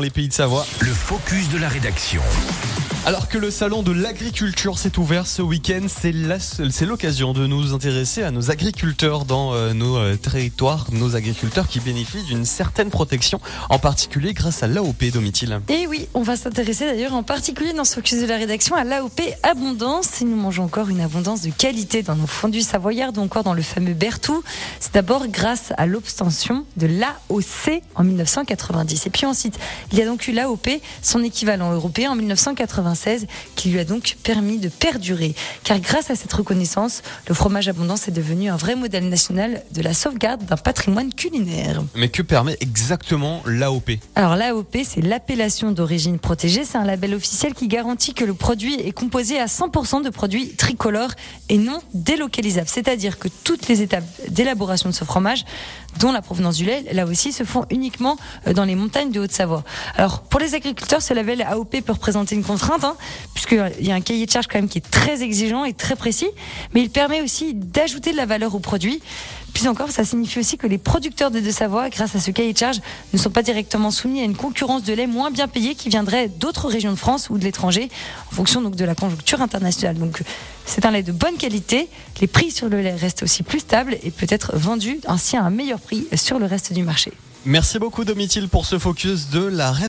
les pays de Savoie. Le focus de la rédaction. Alors que le salon de l'agriculture s'est ouvert ce week-end, c'est l'occasion de nous intéresser à nos agriculteurs dans euh, nos euh, territoires, nos agriculteurs qui bénéficient d'une certaine protection, en particulier grâce à l'AOP Domitil. Et oui, on va s'intéresser d'ailleurs en particulier dans ce focus de la rédaction à l'AOP Abondance. Et nous mangeons encore une abondance de qualité dans nos fondus savoyards ou encore dans le fameux Berthoud. C'est d'abord grâce à l'obtention de l'AOC en 1990. Et puis ensuite, il y a donc eu l'AOP, son équivalent européen en 1996, qui lui a donc permis de perdurer. Car grâce à cette reconnaissance, le fromage Abondance est devenu un vrai modèle national de la sauvegarde d'un patrimoine culinaire. Mais que permet exactement l'AOP Alors l'AOP, c'est l'appellation d'origine protégée. C'est un label officiel qui garantit que le produit est composé à 100% de produits tricolores et non délocalisables. C'est-à-dire que toutes les étapes d'élaboration de ce fromage, dont la provenance du lait, là aussi, se font uniquement euh, dans les montagnes de Haute-Savoie. Alors pour les agriculteurs, ce label AOP peut représenter une contrainte, hein, puisqu'il y a un cahier de charge quand même qui est très exigeant et très précis, mais il permet aussi d'ajouter de la valeur au produit. Plus encore, ça signifie aussi que les producteurs de Deux-Savoie, grâce à ce cahier de charge, ne sont pas directement soumis à une concurrence de lait moins bien payée qui viendrait d'autres régions de France ou de l'étranger, en fonction donc de la conjoncture internationale. Donc, c'est un lait de bonne qualité. Les prix sur le lait restent aussi plus stables et peut être vendu ainsi à un meilleur prix sur le reste du marché. Merci beaucoup Domitil pour ce focus de la